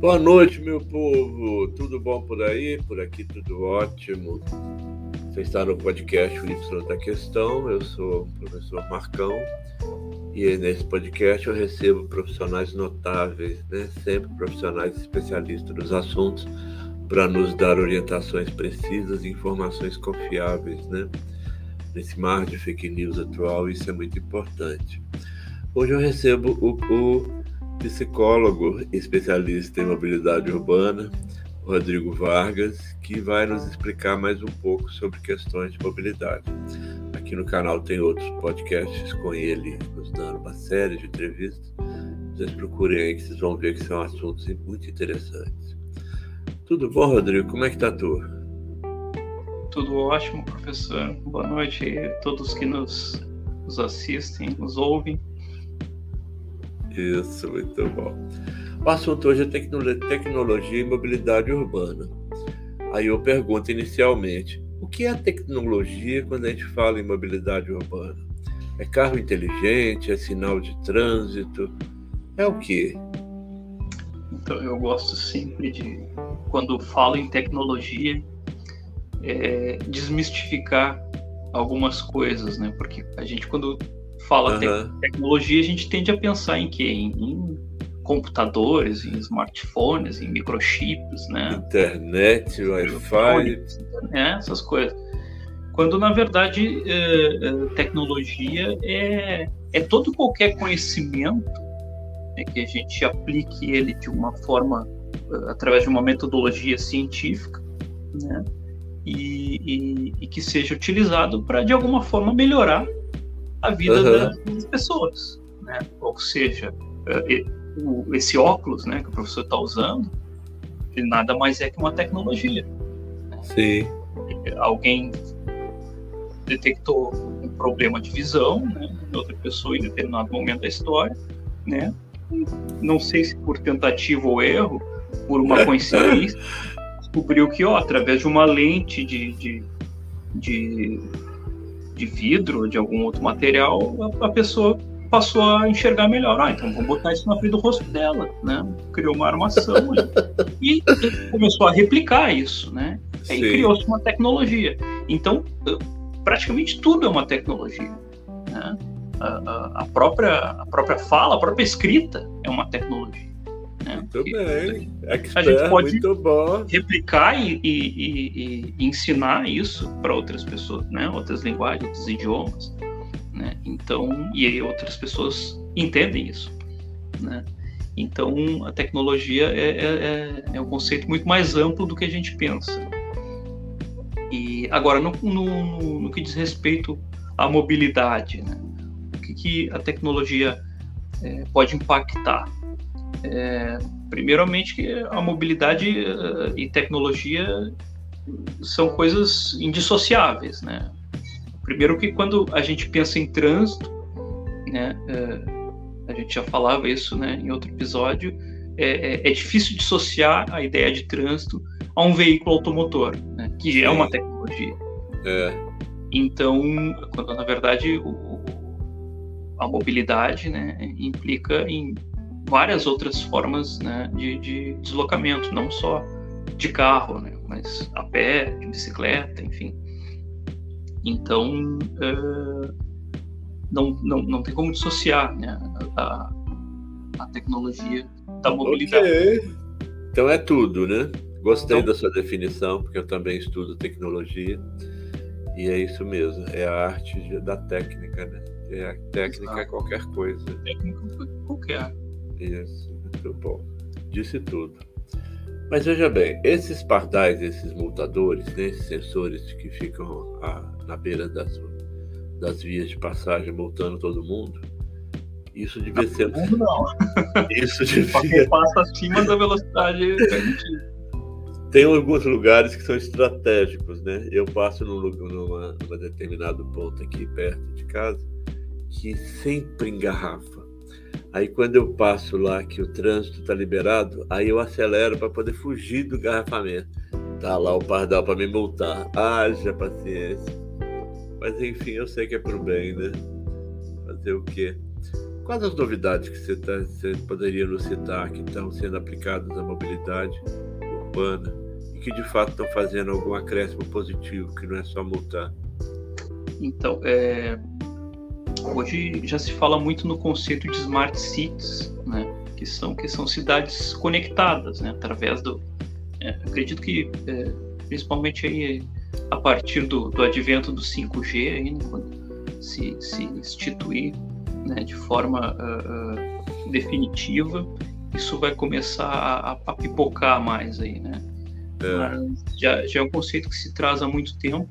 Boa noite, meu povo. Tudo bom por aí? Por aqui tudo ótimo. Você está no podcast O Y da Questão. Eu sou o professor Marcão e nesse podcast eu recebo profissionais notáveis, né? sempre profissionais especialistas nos assuntos, para nos dar orientações precisas e informações confiáveis. Né? Nesse mar de fake news atual, isso é muito importante. Hoje eu recebo o, o psicólogo especialista em mobilidade urbana, Rodrigo Vargas, que vai nos explicar mais um pouco sobre questões de mobilidade. Aqui no canal tem outros podcasts com ele, nos dando uma série de entrevistas. Vocês procurem aí que vocês vão ver que são assuntos muito interessantes. Tudo bom, Rodrigo? Como é que tá tu? Tudo ótimo, professor. Boa noite a todos que nos, nos assistem, nos ouvem. Isso, muito bom. O assunto hoje é tecnologia e mobilidade urbana. Aí eu pergunto inicialmente: o que é tecnologia quando a gente fala em mobilidade urbana? É carro inteligente? É sinal de trânsito? É o quê? Então, eu gosto sempre de, quando falo em tecnologia, é, desmistificar algumas coisas, né? Porque a gente, quando fala uhum. tecnologia, a gente tende a pensar em quê? Em, em, computadores, em smartphones, em microchips, né? Internet, Wi-Fi. Né? Essas coisas. Quando, na verdade, é, é, tecnologia é, é todo qualquer conhecimento né, que a gente aplique ele de uma forma, é, através de uma metodologia científica, né? E, e, e que seja utilizado para, de alguma forma, melhorar a vida uhum. das pessoas, né? Ou seja, é, esse óculos, né, que o professor está usando, ele nada mais é que uma tecnologia. Né? Sim. Alguém detectou um problema de visão, né, outra pessoa em determinado momento da história, né? Não sei se por tentativa ou erro, por uma coincidência, descobriu que, ó, através de uma lente de, de, de de vidro, de algum outro material, a, a pessoa passou a enxergar melhor. Ah, então vamos botar isso na frente do rosto dela, né? Criou uma armação e, e, começou a replicar isso, né? Aí criou-se uma tecnologia. Então, praticamente tudo é uma tecnologia. Né? A, a, a, própria, a própria fala, a própria escrita é uma tecnologia. Né? Muito bem. Expert, a gente pode replicar e, e, e, e ensinar isso para outras pessoas, né? outras linguagens, outros idiomas. Né? Então, e aí outras pessoas entendem isso. Né? Então, a tecnologia é, é, é, é um conceito muito mais amplo do que a gente pensa. E agora, no, no, no que diz respeito à mobilidade, né? o que, que a tecnologia é, pode impactar? É, primeiramente que a mobilidade uh, e tecnologia são coisas indissociáveis, né? Primeiro que quando a gente pensa em trânsito, né, uh, a gente já falava isso, né, em outro episódio, é, é, é, difícil dissociar a ideia de trânsito a um veículo automotor, né, que é uma tecnologia. É. Então, quando na verdade o, a mobilidade, né, implica em várias outras formas né, de, de, deslocamento, não só de carro, né, mas a pé, de bicicleta, enfim. Então, uh, não, não, não tem como dissociar né, a, a tecnologia da mobilidade. Okay. Então é tudo, né? Gostei então, da sua definição, porque eu também estudo tecnologia. E é isso mesmo, é a arte da técnica, né? É a técnica é qualquer coisa. Técnica qualquer. Isso, muito bom. Disse tudo. Mas veja bem, esses pardais, esses multadores, né, esses sensores que ficam a, na beira das, das vias de passagem multando todo mundo, isso devia ser. Não. Isso devia. passa acima da velocidade. Tem alguns lugares que são estratégicos, né? Eu passo num, numa, numa determinado ponto aqui perto de casa que sempre engarrafa Aí quando eu passo lá que o trânsito está liberado, aí eu acelero para poder fugir do garrafamento. Tá lá o pardal para me multar. Haja paciência. Mas enfim, eu sei que é pro bem, né? Fazer o quê? Quais as novidades que você, tá, você poderia nos citar que estão sendo aplicadas à mobilidade urbana e que de fato estão fazendo algum acréscimo positivo, que não é só multar? Então, é, hoje já se fala muito no conceito de smart cities, né? que são que são cidades conectadas, né? através do. É, acredito que é, principalmente aí a partir do, do advento do 5G, aí, né? quando se, se instituir né, de forma uh, uh, definitiva, isso vai começar a, a, pipocar mais aí, né? É. Já, já é um conceito que se traz há muito tempo,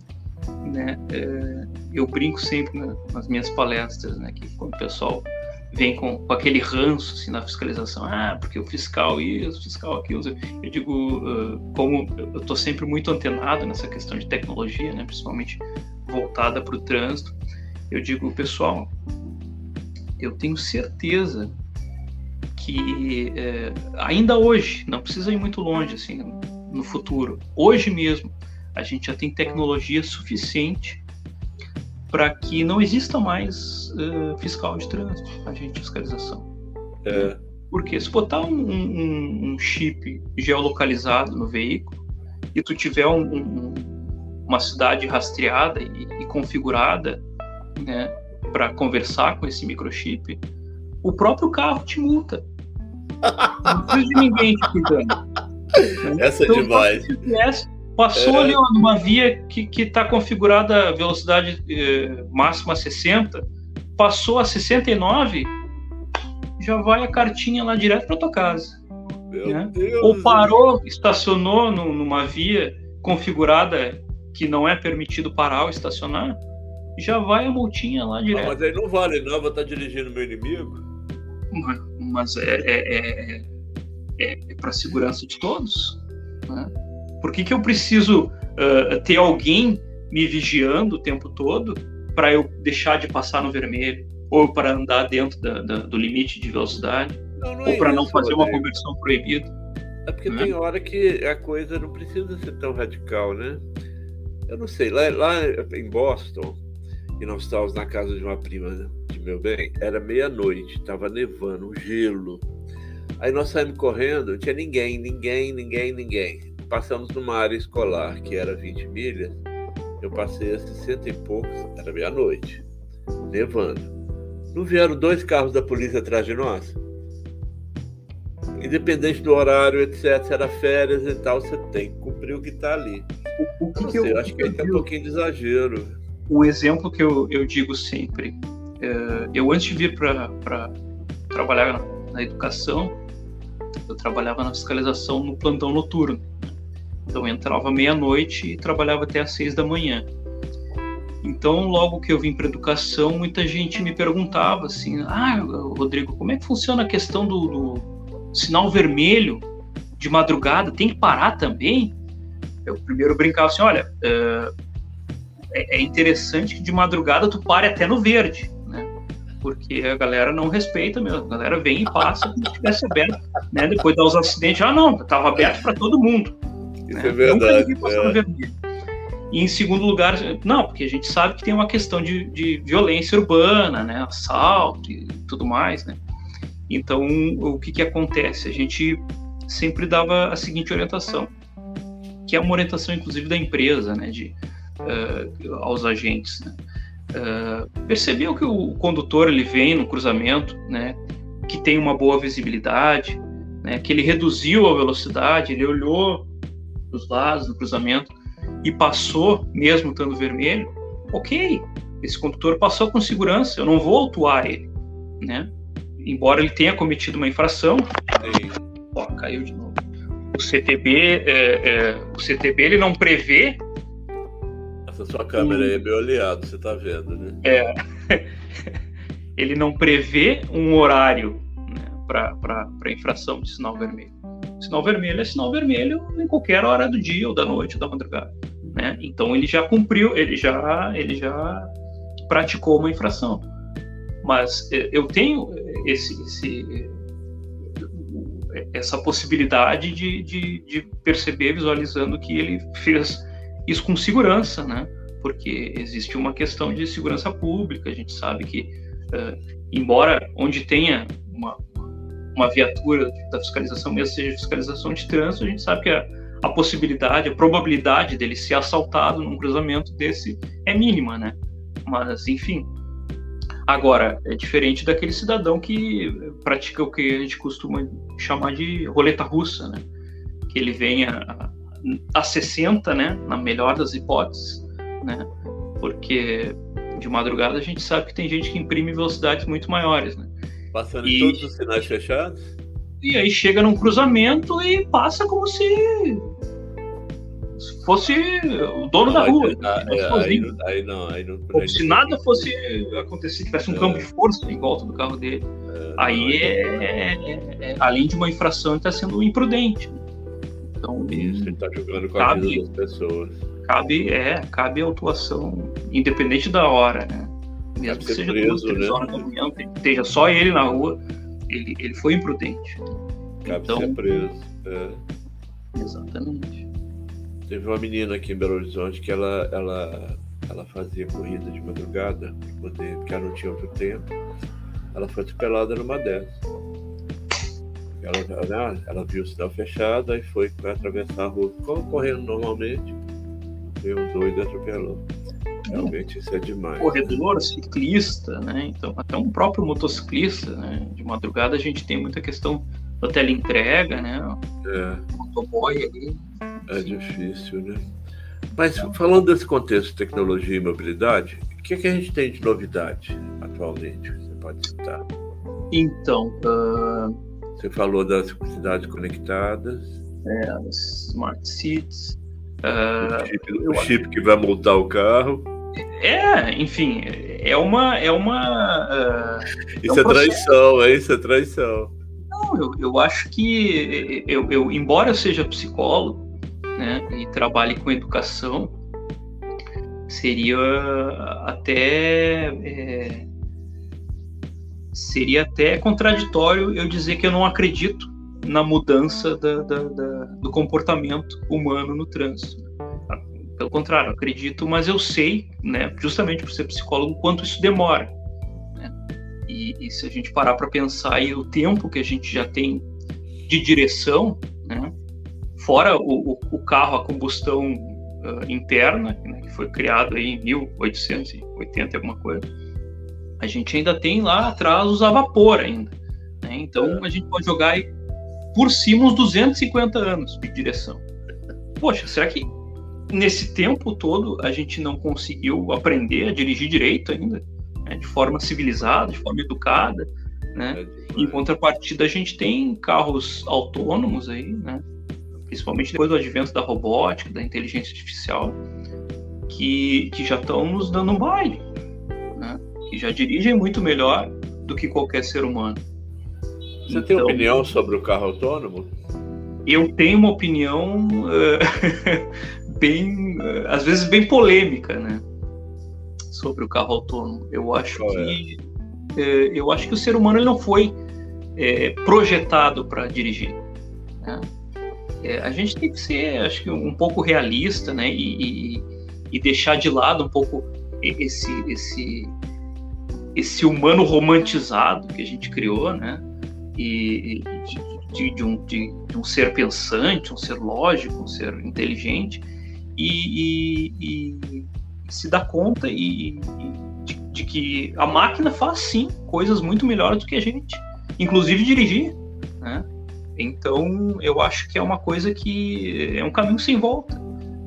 né? É, eu brinco sempre nas minhas palestras, né? Que quando o pessoal vem com, com aquele ranço assim, na fiscalização, ah, porque o fiscal isso, o fiscal aquilo, eu digo, como eu estou sempre muito antenado nessa questão de tecnologia, né? Principalmente voltada para o trânsito, eu digo, pessoal, eu tenho certeza que é, ainda hoje, não precisa ir muito longe, assim, no futuro, hoje mesmo, a gente já tem tecnologia suficiente para que não exista mais uh, fiscal de trânsito, agente de fiscalização. É. Porque se botar um, um, um, chip geolocalizado no veículo e tu tiver um, uma cidade rastreada e, e configurada, né, para conversar com esse microchip, o próprio carro te multa. Não precisa de ninguém te cuidando. Essa é então, é demais. Passou é. ali numa via que está configurada a velocidade eh, máxima 60, passou a 69, já vai a cartinha lá direto para tua casa. Né? Ou parou, estacionou no, numa via configurada que não é permitido parar ou estacionar, já vai a multinha lá direto. Ah, mas aí não vale, não, vou estar dirigindo meu inimigo. Mas, mas é, é, é, é, é para segurança de todos. Né? Por que, que eu preciso uh, ter alguém me vigiando o tempo todo para eu deixar de passar no vermelho? Ou para andar dentro da, da, do limite de velocidade? Não, não ou para não fazer uma conversão proibida? É porque né? tem hora que a coisa não precisa ser tão radical, né? Eu não sei, lá, lá em Boston, e nós estávamos na casa de uma prima de meu bem, era meia-noite, estava nevando, um gelo. Aí nós saímos correndo, não tinha ninguém, ninguém, ninguém, ninguém. Passamos numa área escolar que era 20 milhas, eu passei a 60 e poucos, era meia-noite, nevando. Não vieram dois carros da polícia atrás de nós? Independente do horário, etc., se era férias e tal, você tem que cumprir o que está ali. O, que, que eu, acho que aí tem um pouquinho de exagero um exemplo que eu, eu digo sempre, é, eu antes de vir para trabalhar na, na, educação, eu trabalhava na fiscalização no plantão noturno. Então entrava meia-noite e trabalhava até às seis da manhã. Então, logo que eu vim para educação, muita gente me perguntava assim: Ah, Rodrigo, como é que funciona a questão do, do sinal vermelho de madrugada? Tem que parar também? Eu primeiro brincava assim: Olha, é, é interessante que de madrugada tu pare até no verde, né? Porque a galera não respeita mesmo. A galera vem e passa como se tivesse aberto, né? Depois dá os acidentes, ah não, estava aberto para todo mundo. Isso né? é verdade. É. E em segundo lugar, não, porque a gente sabe que tem uma questão de, de violência urbana, né? Assalto e tudo mais, né? Então, o que que acontece? A gente sempre dava a seguinte orientação, que é uma orientação, inclusive, da empresa, né? De uh, aos agentes. Né? Uh, percebeu que o condutor ele vem no cruzamento, né, que tem uma boa visibilidade, né, que ele reduziu a velocidade, ele olhou os lados do cruzamento e passou, mesmo estando vermelho, ok, esse condutor passou com segurança, eu não vou autuar ele, né? Embora ele tenha cometido uma infração, ó, caiu de novo. O CTB, é, é, o CTB ele não prevê essa sua câmera aí é bem você tá vendo, né? É. Ele não prevê um horário né, para infração de sinal vermelho. Sinal vermelho é sinal vermelho em qualquer hora do dia, ou da noite, ou da madrugada. Né? Então ele já cumpriu, ele já, ele já praticou uma infração. Mas é, eu tenho esse, esse essa possibilidade de, de, de, perceber, visualizando que ele fez isso com segurança, né? Porque existe uma questão de segurança pública, a gente sabe que uh, embora onde tenha uma, uma viatura da fiscalização, mesmo seja fiscalização de trânsito, a gente sabe que a, a possibilidade, a probabilidade dele ser assaltado num cruzamento desse é mínima, né? Mas, enfim. Agora, é diferente daquele cidadão que pratica o que a gente costuma chamar de roleta russa, né? Que ele vem a, a 60, né? Na melhor das hipóteses, né? Porque de madrugada a gente sabe que tem gente que imprime velocidades muito maiores, né? Passando e... todos os sinais fechados? E aí chega num cruzamento e passa como se fosse o dono da rua. Aí, aí, não, aí não. Como se nada fosse acontecer, tivesse um é. campo de força em volta do carro dele. É, aí é, é, é, além de uma infração, ele está sendo imprudente. Então, Isso, ele está jogando com cabe, a vida das pessoas. Cabe, é, cabe a autuação, independente da hora, né? Mesmo que seja preso, duas, três né? horas da manhã, esteja só ele na rua, ele, ele foi imprudente. Cabe então, ser preso. É. Exatamente. Teve uma menina aqui em Belo Horizonte que ela, ela, ela fazia corrida de madrugada, poder, porque ela não tinha outro tempo. Ela foi atropelada numa dessas. Ela, ela, viu o sinal fechado e foi para atravessar a rua. Correndo normalmente. Veio um doido e atropelou. Realmente isso é demais. Corredor, ciclista, né? Então, até um próprio motociclista, né? De madrugada a gente tem muita questão da teleentrega, né? É. Motoboy ali. É difícil, né? Mas falando desse contexto de tecnologia e mobilidade, o que, é que a gente tem de novidade atualmente? Você pode citar? Então, uh... você falou das cidades conectadas. É, as smart cities. Uh... O, chip, o chip que vai montar o carro. É, enfim, é uma. É uma uh, isso é, um é traição, é isso é traição. Não, eu, eu acho que eu, eu, embora eu seja psicólogo, né, e trabalhe com educação, seria até é, seria até contraditório eu dizer que eu não acredito na mudança da, da, da, do comportamento humano no trânsito. Pelo contrário, acredito, mas eu sei, né, justamente por ser psicólogo, quanto isso demora. Né? E, e, se a gente parar para pensar aí o tempo que a gente já tem de direção, né, fora o, o, o carro a combustão uh, interna, né, que foi criado aí em 1880 alguma coisa, a gente ainda tem lá atrás os a vapor ainda. Né? Então a gente pode jogar aí por cima uns 250 anos de direção. Poxa, será que nesse tempo todo a gente não conseguiu aprender a dirigir direito ainda, né, de forma civilizada, de forma educada, né? É em contrapartida, a gente tem carros autônomos aí, né? Principalmente depois do advento da robótica, da inteligência artificial, que, que já estão nos dando um baile, né? Que já dirigem muito melhor do que qualquer ser humano. Você então, tem opinião sobre o carro autônomo? Eu tenho uma opinião uh, bem, às vezes bem polêmica, né? Sobre o carro autônomo. Eu acho que é? Eh, eu acho que o ser humano ele não foi é, projetado para dirigir. Né? É, a gente tem que ser, acho que um pouco realista, né? E, e, e deixar de lado um pouco esse esse esse humano romantizado que a gente criou, né? E, de, de, um, de, de, um, ser pensante, um ser lógico, um ser inteligente, e, e, e se dá conta e, de, de, que a máquina faz sim coisas muito melhores do que a gente, inclusive dirigir, né? Então eu acho que é uma coisa que é um caminho sem volta.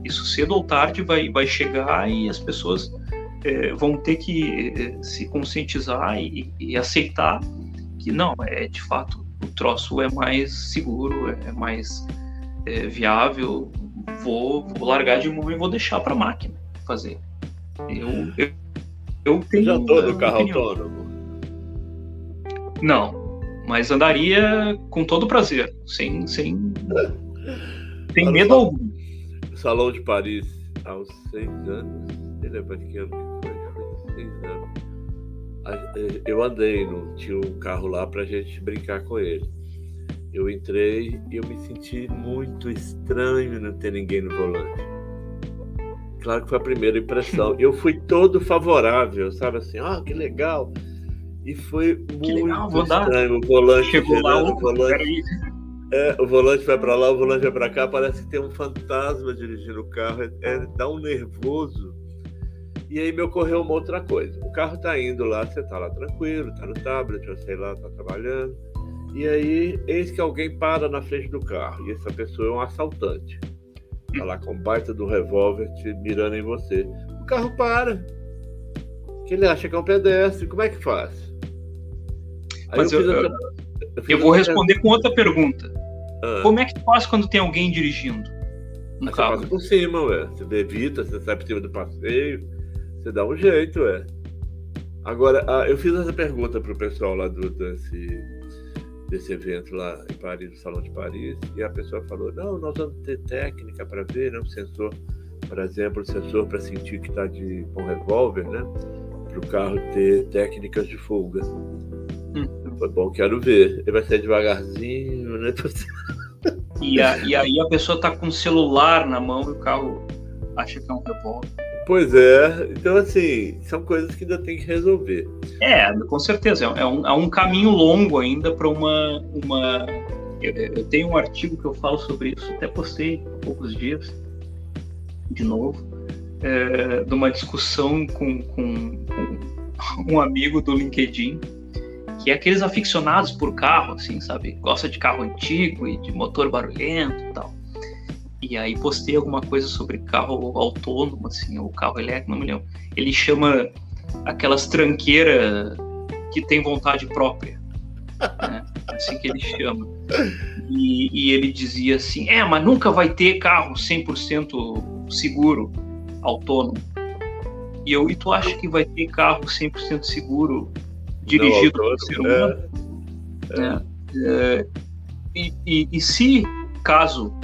Isso cedo ou tarde vai, vai chegar e as pessoas é, vão ter que é, se conscientizar e, e, aceitar que não, é de fato o troço é mais seguro, é mais é, viável, vou, vou largar de mão e vou deixar para a máquina fazer. Eu, eu, eu tenho. Já tô no carro opinião. autônomo? Não, mas andaria com todo prazer, sem, sem, sem medo algum. Salão de Paris, aos seis anos, ele é pequeno que foi, seis anos. Eh, eu andei, no, tinha um carro lá pra gente brincar com ele. Eu entrei e eu me senti muito estranho não ter ninguém no volante. Claro que foi a primeira impressão. Eu fui todo favorável, sabe assim, ah, que legal. E foi Que muito legal, estranho. O volante Chegou lá, o volante. É, o volante vai pra lá, o volante vai pra cá, parece que tem um fantasma dirigindo o carro, é, é- dá um nervoso. E aí me ocorreu uma outra coisa. O carro tá indo lá, você tá lá tranquilo, tá no tablet, ou sei lá, tá trabalhando. E aí, eis que alguém para na frente do carro, e essa pessoa é um assaltante. Tá lá com um baita do revólver te mirando em você. O carro para. Que ele acha que é um pedestre, como é que faz? Aí Mas eu- eu- fiz Eu vou responder com outra pergunta. Ah. Como é que faz quando tem alguém dirigindo no Aí você carro? passa por cima, ué. Você evita, você sai por cima do passeio, você dá um jeito, ué. Agora, ah, eu fiz essa pergunta pro pessoal lá do, desse, desse evento lá em Paris, no Salão de Paris, e a pessoa falou, não, nós vamos ter técnica para ver, né? Um sensor, por exemplo, um sensor para sentir que está de com revólver, né? Para o carro ter técnicas de fuga. Hum. Foi bom, quero ver. Ele vai sair devagarzinho, né? E, a- e aí a pessoa tá com o celular na mão e o carro acha que é um revólver. Pois é, então assim, são coisas que ainda tem que resolver. É, com certeza. É um, é um caminho longo ainda para uma. uma... Eu, eu tenho um artigo que eu falo sobre isso, até postei há poucos dias, de novo, é, de uma discussão com, com, com um amigo do LinkedIn, que é aqueles aficionados por carro, assim, sabe? Gosta de carro antigo e de motor barulhento e tal. E aí postei alguma coisa sobre carro autônomo, assim, ou carro elétrico, não me lembro. Ele chama aquelas tranqueiras que tem vontade própria. Né? Assim que ele chama. E, e ele dizia assim: é, mas nunca vai ter carro 100% seguro, autônomo. E eu, e tu acha que vai ter carro 100% seguro dirigido Não, por ser humano? né? É, e, e, e se, caso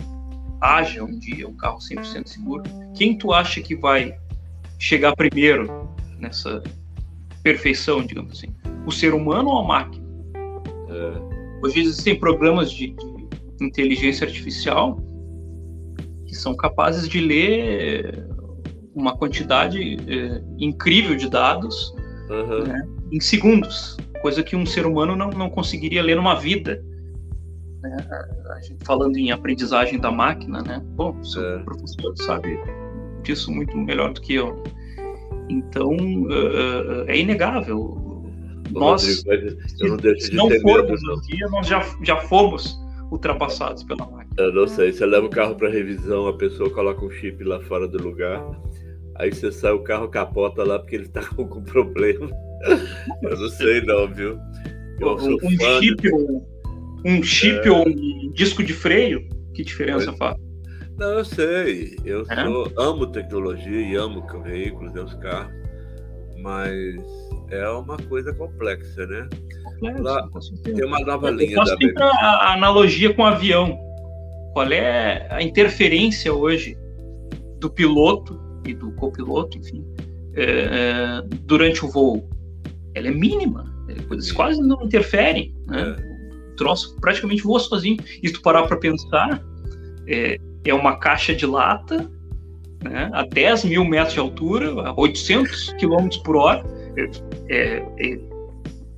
haja um dia um carro 100% seguro, quem tu acha que vai chegar primeiro nessa perfeição, digamos assim? O ser humano ou a máquina? É. Hoje existem programas de, de inteligência artificial que são capazes de ler uma quantidade é, incrível de dados Aham. né, em segundos, coisa que um ser humano não, não conseguiria ler numa vida. Né? A- gente falando em aprendizagem da máquina, né? Bom, o seu É. professor sabe disso muito melhor do que eu. Então, eh, é inegável. Nós, Rodrigo, eu não deixo se de não ter formos medo, não. dia, nós já, já fomos ultrapassados pela máquina. Eu não sei. Você leva o carro para revisão, a pessoa coloca um chip lá fora do lugar, aí você sai o carro capota lá porque ele tá com algum problema. Eu não sei não, viu? Eu Um, um chip, um chip ou um disco de freio, que diferença faz? Não, eu sei. Eu É? sou, amo tecnologia e amo veículos, os carros, mas é uma coisa complexa, né? Lá-. Tem uma nova Eu linha faço da a, analogia com o avião. Qual é a interferência hoje do piloto e do copiloto, enfim, é, é, durante o voo? Ela é mínima. Eles quase não interferem. Né? Troço praticamente voa sozinho. E se tu parar para pensar, é, é uma caixa de lata né, a 10 mil metros de altura, a 800 km por hora. É, é- é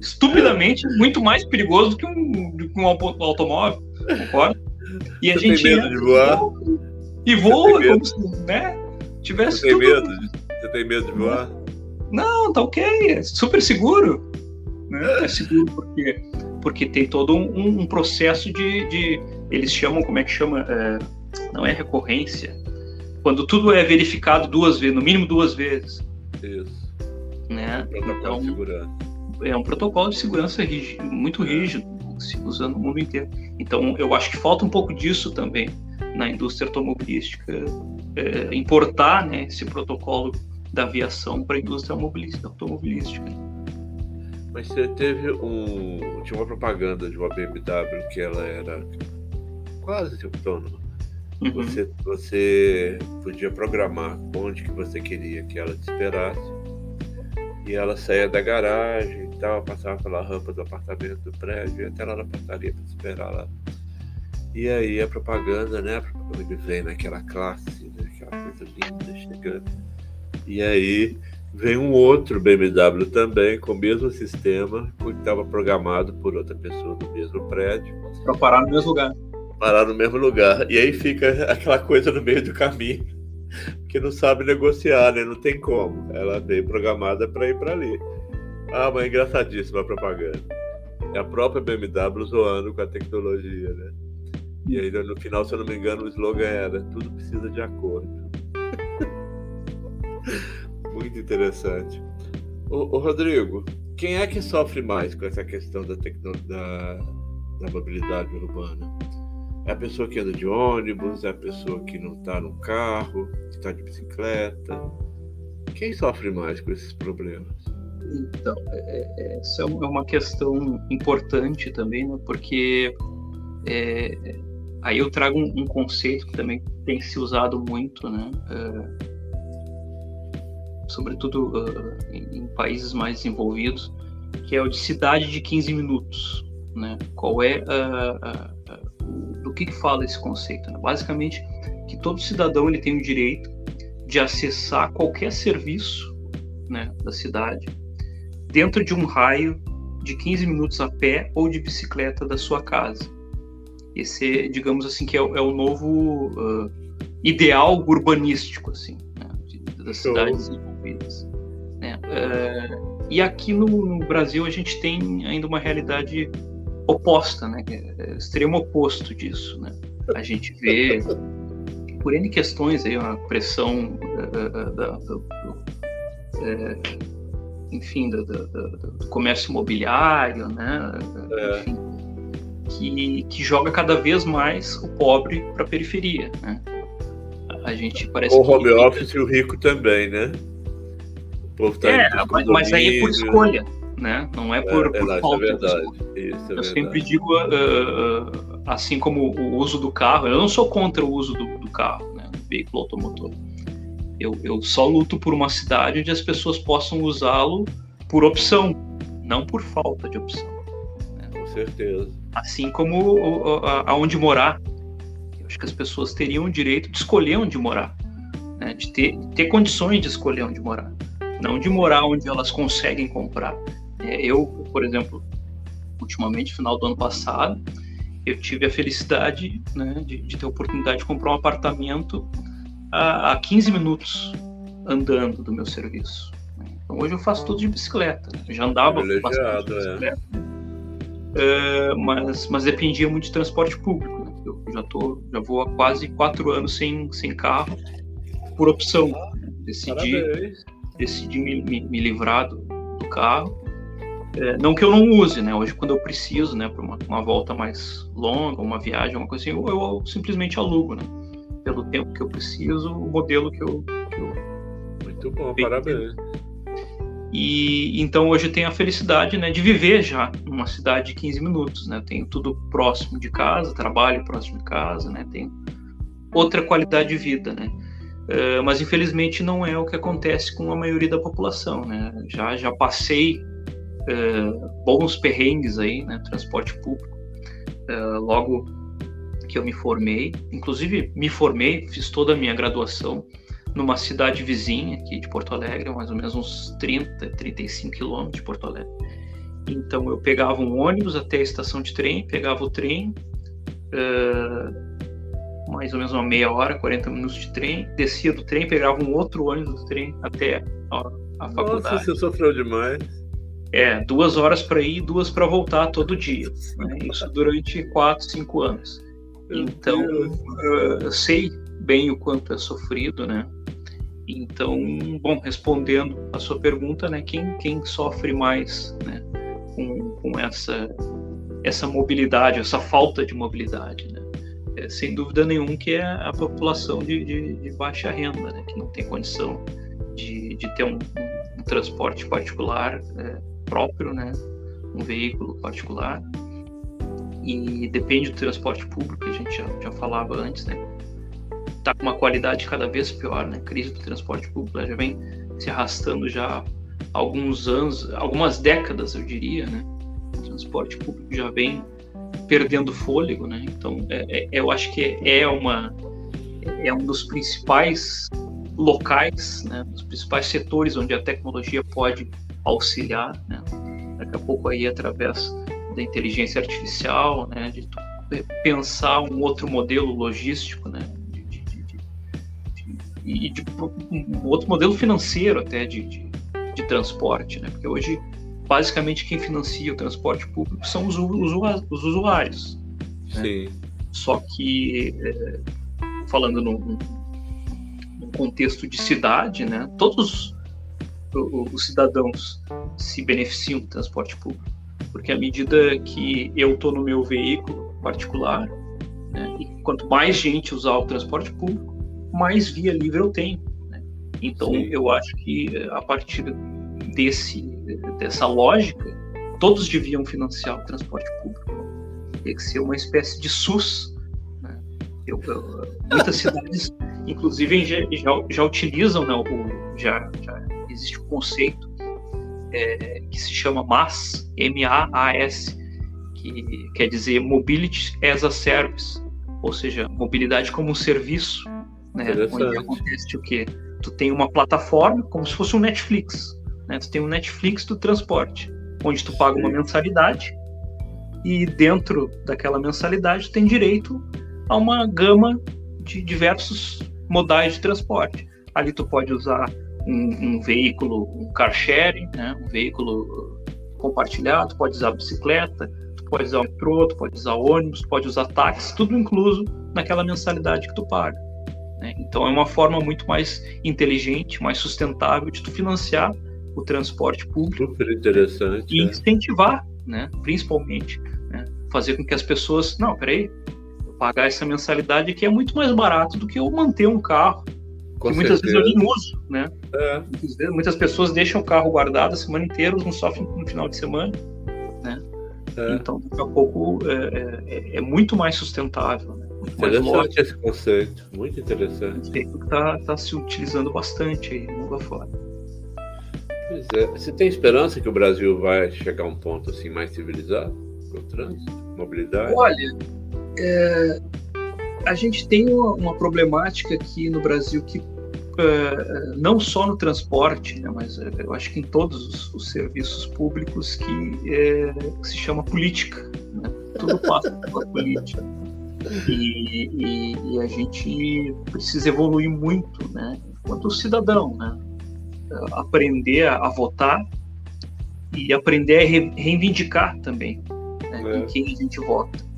estupidamente muito mais perigoso do que um, do que um auto- automóvel, concorda? E a Você tem gente medo de voar? e voa como se, né, tivesse Você tem tudo. medo? de- Você tem medo de voar? Não, tá ok, é super seguro. Né? É seguro porque, porque tem todo um, um processo de, de- Eles chamam, como é que chama? É, não é recorrência. Quando tudo é verificado duas vezes, no mínimo duas vezes. Isso. Né? Protocolo Então, de segurança. é um protocolo de segurança rígido, muito rígido, se usa no mundo inteiro. Então, eu acho que falta um pouco disso também na indústria automobilística, é, importar né, esse protocolo da aviação para a indústria automobilística. Mas você teve um. Tinha uma propaganda de uma BMW que ela era quase autônoma. Uhum. Você, você podia programar onde que você queria que ela te esperasse. E ela saía da garagem e tal, passava pela rampa do apartamento do prédio, até lá na portaria para te esperar lá. E aí a propaganda, né? Ele vem naquela classe, né, aquela coisa linda chegando. E aí vem um outro BMW também com o mesmo sistema que estava programado por outra pessoa no mesmo prédio. Para parar no mesmo lugar. Parar no mesmo lugar. E aí fica aquela coisa no meio do caminho que não sabe negociar, né? Não tem como. Ela veio programada para ir para ali. Ah, mas é engraçadíssima a propaganda. É a própria BMW zoando com a tecnologia, né? E aí no final, se eu não me engano, o slogan era tudo precisa de acordo. Muito interessante. Ô, Rodrigo, quem é que sofre mais com essa questão da, tecno... da, da mobilidade urbana? É a pessoa que anda de ônibus, é a pessoa que não está no carro, que está de bicicleta. Quem sofre mais com esses problemas? Então, é, é, essa é uma questão importante também, né? porque é, aí eu trago um, um, conceito que também tem se usado muito, né? É, sobretudo uh, em, em, países mais desenvolvidos, que é o de cidade de 15 minutos. Né? Qual é uh, uh, do que, que fala esse conceito? Né? Basicamente, que todo cidadão ele tem o direito de acessar qualquer serviço né, da cidade dentro de um raio de 15 minutos a pé ou de bicicleta da sua casa. Esse, digamos assim, que é, é o novo ideal urbanístico, assim, das cidades desenvolvidas. Né? Uh, e aqui no, no, Brasil a gente tem ainda uma realidade oposta, né, é extremo oposto disso, né? A gente vê por N questões aí, uma pressão uh, da, do, do, enfim, do, do, do, comércio imobiliário, né? É. Enfim, que, que joga cada vez mais o pobre para a periferia, né? A gente parece o home office e o rico também, né? O povo tá é, mas, mas, aí é por escolha, né? Não é por, é, por é falta. Verdade. Isso, é eu sempre digo, uh, assim como o uso do carro, eu não sou contra o uso do, do carro, né? Do veículo automotor eu, eu só luto por uma cidade onde as pessoas possam usá-lo por opção, não por falta de opção. Né? Com certeza. Assim como aonde morar. Acho que as pessoas teriam o direito de escolher onde morar, né? de ter, ter condições de escolher onde morar, não de morar onde elas conseguem comprar. É, eu, por exemplo, ultimamente, final do ano passado, eu tive a felicidade né, de, de ter a oportunidade de comprar um apartamento a, a 15 minutos andando do meu serviço. Né? Então hoje eu faço tudo de bicicleta. Né? Eu já andava bastante de é. bicicleta. É. mas, mas dependia muito de transporte público. Eu já, tô, já vou há quase quatro anos sem, sem carro, por opção. Decidi, decidi me, me, me livrar do, do carro. É, não que eu não use, né? Hoje, quando eu preciso, né, para uma, uma, volta mais longa, uma viagem, uma coisa assim, eu, eu simplesmente alugo, né? pelo tempo que eu preciso, o modelo que eu. Que eu Muito bom, parabéns. E então hoje eu tenho a felicidade né, de viver já numa cidade de 15 minutos. Né? tenho tudo próximo de casa, trabalho próximo de casa, né? tenho outra qualidade de vida. Né? Uh, mas infelizmente não é o que acontece com a maioria da população. Né? Já, já passei uh, bons perrengues aí, né? transporte público. Uh, logo que eu me formei. Inclusive, me formei, fiz toda a minha graduação numa cidade vizinha aqui de Porto Alegre, mais ou menos uns 30, 35 quilômetros de Porto Alegre. Então, eu pegava um ônibus até a estação de trem, pegava o trem, uh, mais ou menos uma meia hora, 40 minutos de trem, descia do trem, pegava um outro ônibus do trem até a, a faculdade. Nossa, você sofreu demais. É, duas horas para ir e duas para voltar todo dia. Né? Isso durante quatro, cinco anos. Então, eu sei bem o quanto é sofrido, né? Então, bom, respondendo a sua pergunta, né, quem, quem sofre mais, né, com, com essa essa mobilidade, essa falta de mobilidade, né? É, sem dúvida nenhum que é a população de, de, de baixa renda, né, que não tem condição de, de ter um, um, um transporte particular é, próprio, né, um veículo particular e depende do transporte público, que a gente já, já falava antes, né? Tá com uma qualidade cada vez pior, né? A crise do transporte público já vem se arrastando já há alguns anos, algumas décadas, eu diria, né? O transporte público já vem perdendo fôlego, né? Então, é, é, eu acho que é uma é um dos principais locais, né, nos principais setores onde a tecnologia pode auxiliar, né? daqui a pouco aí através da inteligência artificial, né, de pensar um outro modelo logístico, né, e de um outro modelo financeiro até de, de, transporte, né, porque hoje basicamente quem financia o transporte público são os, os usuários. Né? Sim. Só que é, falando num, num contexto de cidade, né, todos os cidadãos se beneficiam do transporte público porque à medida que eu estou no meu veículo particular, né, e quanto mais gente usar o transporte público, mais via livre eu tenho. Né? Então, Sim. eu acho que eh, a partir desse, dessa lógica, todos deviam financiar o transporte público. Tem que ser uma espécie de SUS. Né? Eu, eu, muitas cidades, inclusive, já, já, já utilizam, né, o, já, já existe o conceito é, que se chama MAS, M-A-A-S, que quer dizer Mobility as a Service, ou seja, mobilidade como um serviço, né? Onde acontece o quê? Tu tem uma plataforma como se fosse um Netflix, né? Tu tem um Netflix do transporte, onde tu paga uma mensalidade e dentro daquela mensalidade tu tem direito a uma gama de diversos modais de transporte. Ali tu pode usar um, um veículo, um car sharing, né? um veículo compartilhado, pode usar bicicleta, pode usar metrô, pode usar ônibus, pode usar táxi, tudo incluso naquela mensalidade que tu paga. Né? Então é uma forma muito mais inteligente, mais sustentável de tu financiar o transporte público Super interessante, e é. incentivar, né? principalmente, né? fazer com que as pessoas, não, peraí, pagar essa mensalidade aqui é muito mais barato do que eu manter um carro com que muitas vezes eu nem uso, né? É. Muitas, muitas, pessoas deixam o carro guardado a semana inteira, usam só no final de semana, né? É. Então, daqui a pouco é, é, é muito mais sustentável. Muito interessante esse conceito, muito interessante. É está tá se utilizando bastante aí, mundo afora. Pois é. Você tem esperança que o Brasil vai chegar a um ponto assim mais civilizado com o trânsito, mobilidade? Olha, é, a gente tem uma, uma, problemática aqui no Brasil que uh, não só no transporte, né, mas uh, eu acho que em todos os, os serviços públicos que, uh, que, se chama política. Né? Tudo passa pela política. E, e, e, a gente precisa evoluir muito, né, enquanto cidadão, né? aprender a, a votar e aprender a re, reivindicar também né, é. em quem a gente vota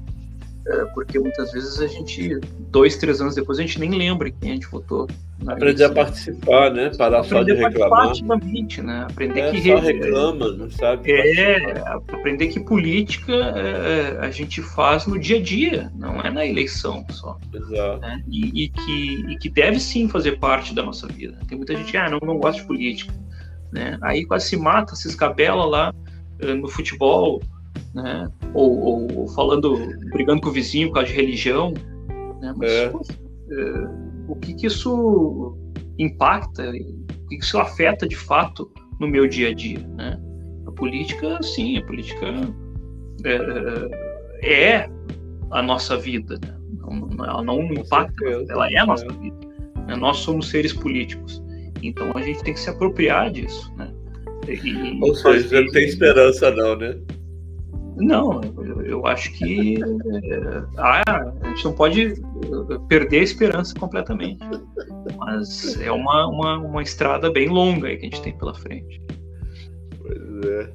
é, porque muitas vezes a gente, dois, três anos depois, a gente nem lembra quem a gente votou. Aprender a participar, né? Parar aprender só de reclamar. Ativamente, né? Aprender é, que só reclama, não sabe? É, aprender que política é, a gente faz no dia a dia, não é na eleição só. Exato. Né? E, e, que, e que deve sim fazer parte da nossa vida. Tem muita gente, ah, não, não gosta de política. Né? Aí quase se mata, se escabela lá eh, no futebol, né? Ou, ou, falando, brigando com o vizinho por causa de religião, né? Mas é. É, o que, que isso impacta, o que, que isso afeta de fato no meu dia a dia, né? A política, sim, a política é, é a nossa vida, né? não, ela não impacta, ela é a nossa é. vida. Né? Nós somos seres políticos, então a gente tem que se apropriar disso, né? E, Ou seja, não tem esperança não, né? Não, eu, acho que é, ah, a gente não pode perder a esperança completamente. Mas é uma, uma, uma estrada bem longa que a gente tem pela frente. Pois é.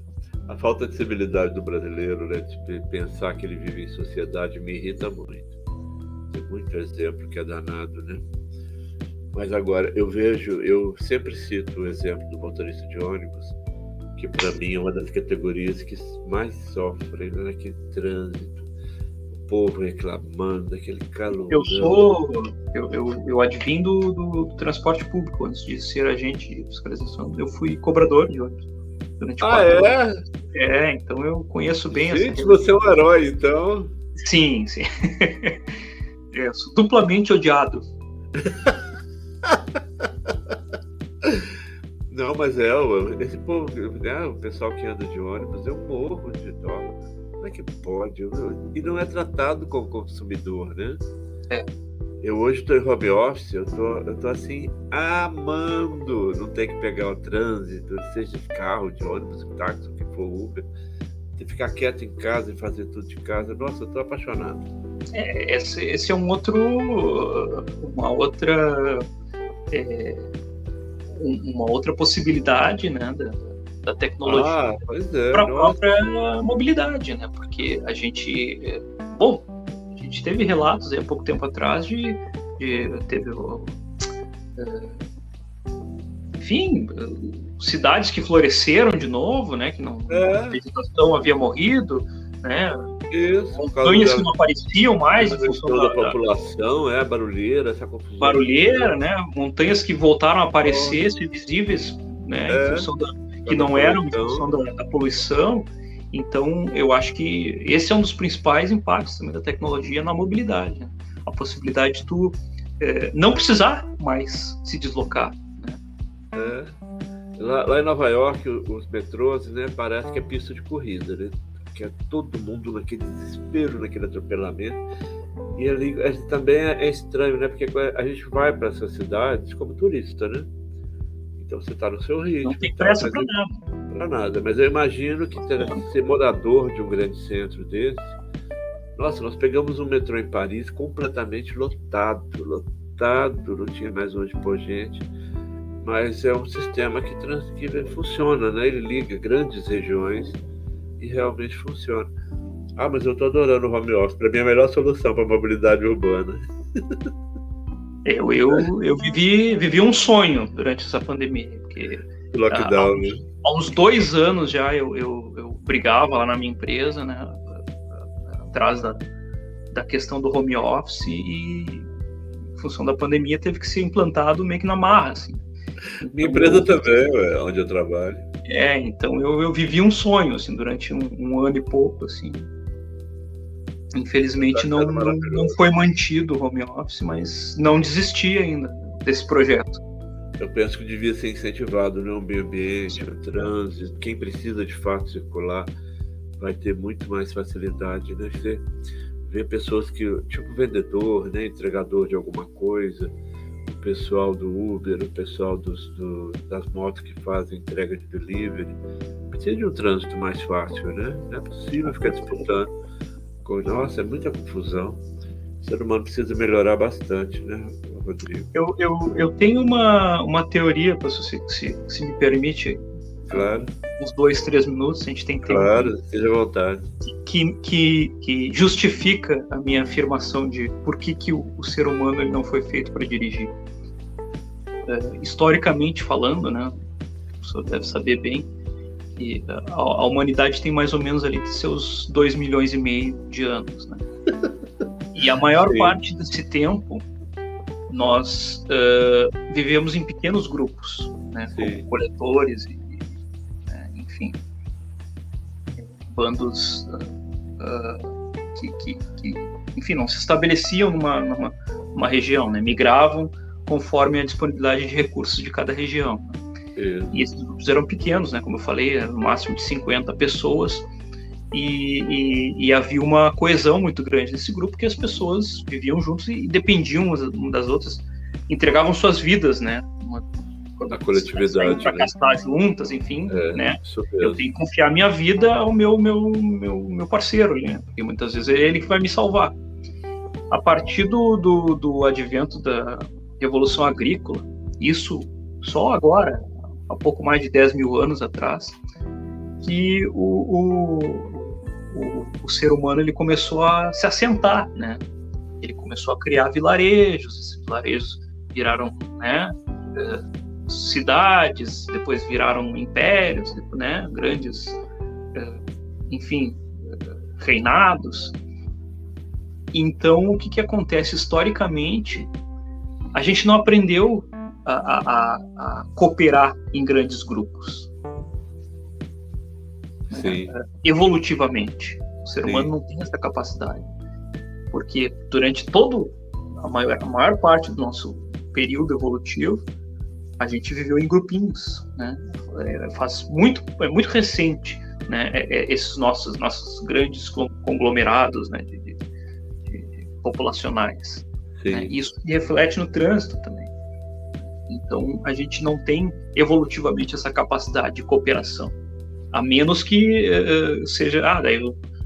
A falta de civilidade do brasileiro, né, de pensar que ele vive em sociedade, me irrita muito. Tem muito exemplo que é danado, né? Mas agora, eu vejo, eu sempre cito o exemplo do motorista de ônibus, que para mim é uma das categorias que mais sofrem né, naquele trânsito. O povo reclamando, aquele calor. Eu sou. Eu, eu, eu advim do, do, transporte público antes de ser agente de fiscalização. Eu fui cobrador de ônibus durante ah, é? É, então eu conheço bem Gente, você é um herói, então. Sim, sim. eu sou duplamente odiado. Não, mas é, esse povo, né, o pessoal que anda de ônibus, eu morro de dó. Como é que pode? E não é tratado como consumidor, né? É. Eu hoje estou em home office, eu tô, eu tô assim, amando não ter que pegar o trânsito, seja de carro, de ônibus, táxi, o que for Uber. De ficar quieto em casa e fazer tudo de casa. Nossa, eu tô apaixonado. É, esse, esse é um outro. Uma outra. É, uma outra possibilidade, né? Da, da tecnologia ah, é, para a própria mobilidade, né? Porque a gente, é, bom, a gente teve relatos há pouco tempo atrás de, de teve, é, enfim, cidades que floresceram de novo, né? Que não é. a vegetação havia morrido, né? Isso, montanhas que não apareciam mais em função da, da, população, é barulheira, essa confusão. Barulheira, né? Montanhas que voltaram a aparecer, oh. visíveis, né? É. Em função da que não eram em função da, da, poluição. Então, eu acho que esse é um dos principais impactos também da tecnologia na mobilidade. Né? A possibilidade de tu é, não precisar mais se deslocar. Né? É. Lá, lá, em Nova York, os metrôs, né, parece que é pista de corrida, né? Que é todo mundo naquele desespero, naquele atropelamento. E ali também é, é estranho, né? Porque a gente vai para essas cidades como turista, né? Então você está no seu ritmo. Não tem pressa para nada. Para nada. Mas eu imagino que ser morador de um grande centro desse. Nossa, nós pegamos um metrô em Paris completamente lotado, lotado, não tinha mais onde pôr gente. Mas é um sistema que, trans, que funciona, né? Ele liga grandes regiões e realmente funciona. Ah, mas eu estou adorando o home office. Para mim é a melhor solução para mobilidade urbana. Eu, eu, eu vivi, vivi um sonho durante essa pandemia. Porque, Lockdown, há, né? Há uns dois anos já eu, eu, eu brigava lá na minha empresa, né? Atrás da, da questão do home office e em função da pandemia teve que ser implantado meio que na marra, assim. Minha empresa também, ué, onde eu trabalho. É, então eu, eu vivi um sonho, assim, durante um, um ano e pouco, assim. Infelizmente não, não, não foi mantido o home office, mas não desisti ainda desse projeto. Eu penso que devia ser incentivado né? o meio ambiente, o trânsito, quem precisa de fato circular vai ter muito mais facilidade, né? Você vê pessoas que, tipo vendedor, né? entregador de alguma coisa, pessoal do Uber, o pessoal dos, do, das motos que fazem entrega de delivery, precisa de um trânsito mais fácil, né? Não é possível ficar disputando nossa, é muita confusão. O ser humano precisa melhorar bastante, né, Rodrigo? Eu, eu, eu tenho uma, uma teoria, se, se, se me permite. Claro. Uns dois, três minutos, a gente tem tempo. Claro, seja à vontade. Que, que, que justifica a minha afirmação de por que, que o, o ser humano ele não foi feito para dirigir. É, historicamente falando, né, o senhor deve saber bem, que a, a, humanidade tem mais ou menos ali seus 2 milhões e meio de anos, né? E a maior Sim. parte desse tempo nós uh, vivemos em pequenos grupos, né? Como coletores e? Enfim, bandos uh, que, que, que, enfim, não se estabeleciam numa, numa, numa região, né? Migravam conforme a disponibilidade de recursos de cada região. Né? E esses grupos eram pequenos, né? Como eu falei, no máximo de 50 pessoas. E, e, e, havia uma coesão muito grande nesse grupo, porque as pessoas viviam juntos e dependiam umas das outras, entregavam suas vidas, né? Uma, a coletividade. Para né? gastar juntas, enfim, é, né? Eu tenho que confiar minha vida ao meu, meu, meu, meu parceiro, né? Porque muitas vezes é ele que vai me salvar. A partir do, do, do advento da Revolução Agrícola, isso só agora, há pouco mais de 10 mil anos atrás, que o, o, o, o, ser humano ele começou a se assentar, né? Ele começou a criar vilarejos, esses vilarejos viraram, né? Eh, cidades, depois viraram impérios, né? Grandes, eh, enfim, reinados. Então, o que, que acontece historicamente? A gente não aprendeu a, a, a cooperar em grandes grupos. Sim. É, evolutivamente. O ser humano Sim. não tem essa capacidade. Porque durante todo a maior, a maior parte do nosso período evolutivo, a gente viveu em grupinhos, né? É, faz muito, é muito recente, né? É, é, esses nossos, nossos grandes conglomerados, né? De, de, de, populacionais. Né? Isso reflete no trânsito também. Então, a gente não tem evolutivamente essa capacidade de cooperação. A menos que uh, seja. Ah, daí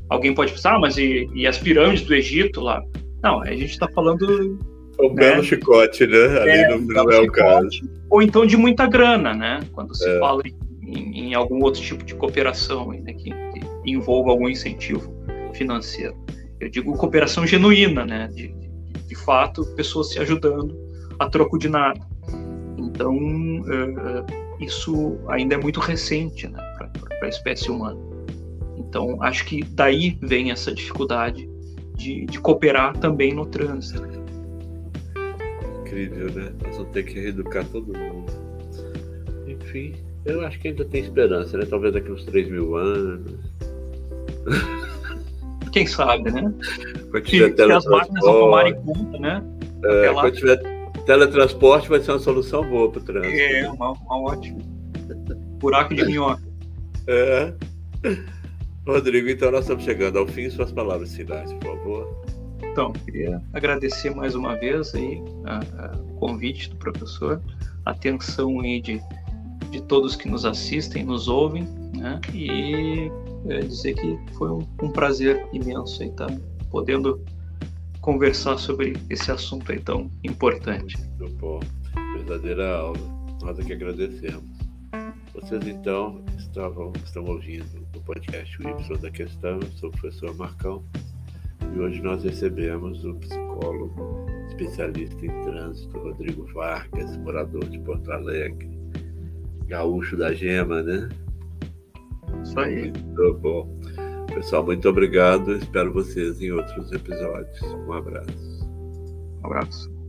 alguém pode pensar, ah, mas e, e, as pirâmides do Egito lá? Não, a gente está falando. O né? belo chicote, né? Ali é, não, não é o caso. Ou então de muita grana, né? Quando se é. fala em, em, algum outro tipo de cooperação né? que, que, envolva algum incentivo financeiro. Eu digo cooperação genuína, né? De, de, de fato, pessoas se ajudando a troco de nada. Então, uh, isso ainda é muito recente né, para a espécie humana. Então, acho que daí vem essa dificuldade de, de cooperar também no trânsito. Incrível, né? Nós vamos ter que reeducar todo mundo. Enfim, eu acho que ainda tem esperança, né? Talvez daqui uns 3 mil anos. Quem sabe, né? Quando tiver se, se as máquinas não tomarem conta, né? É, quando tiver teletransporte vai ser uma solução boa para o trânsito. É, uma, uma ótima. Buraco de minhoca. É. Rodrigo, então nós estamos chegando ao fim. Suas palavras finais, por favor. Então, queria agradecer mais uma vez aí o convite do professor, a atenção aí de, de todos que nos assistem, nos ouvem, né? E é, dizer que foi um, um prazer imenso aí estar tá podendo conversar sobre esse assunto aí tão importante. Muito bom. Verdadeira aula. Nós aqui agradecemos. Vocês então estavam, estão ouvindo o podcast Y da Questão. Sou o professor Marcão e hoje nós recebemos o psicólogo especialista em trânsito, Rodrigo Vargas, morador de Porto Alegre, gaúcho da Gema, né? Isso aí. Muito bom. Pessoal, muito obrigado. Espero vocês em outros episódios. Um abraço. Um abraço.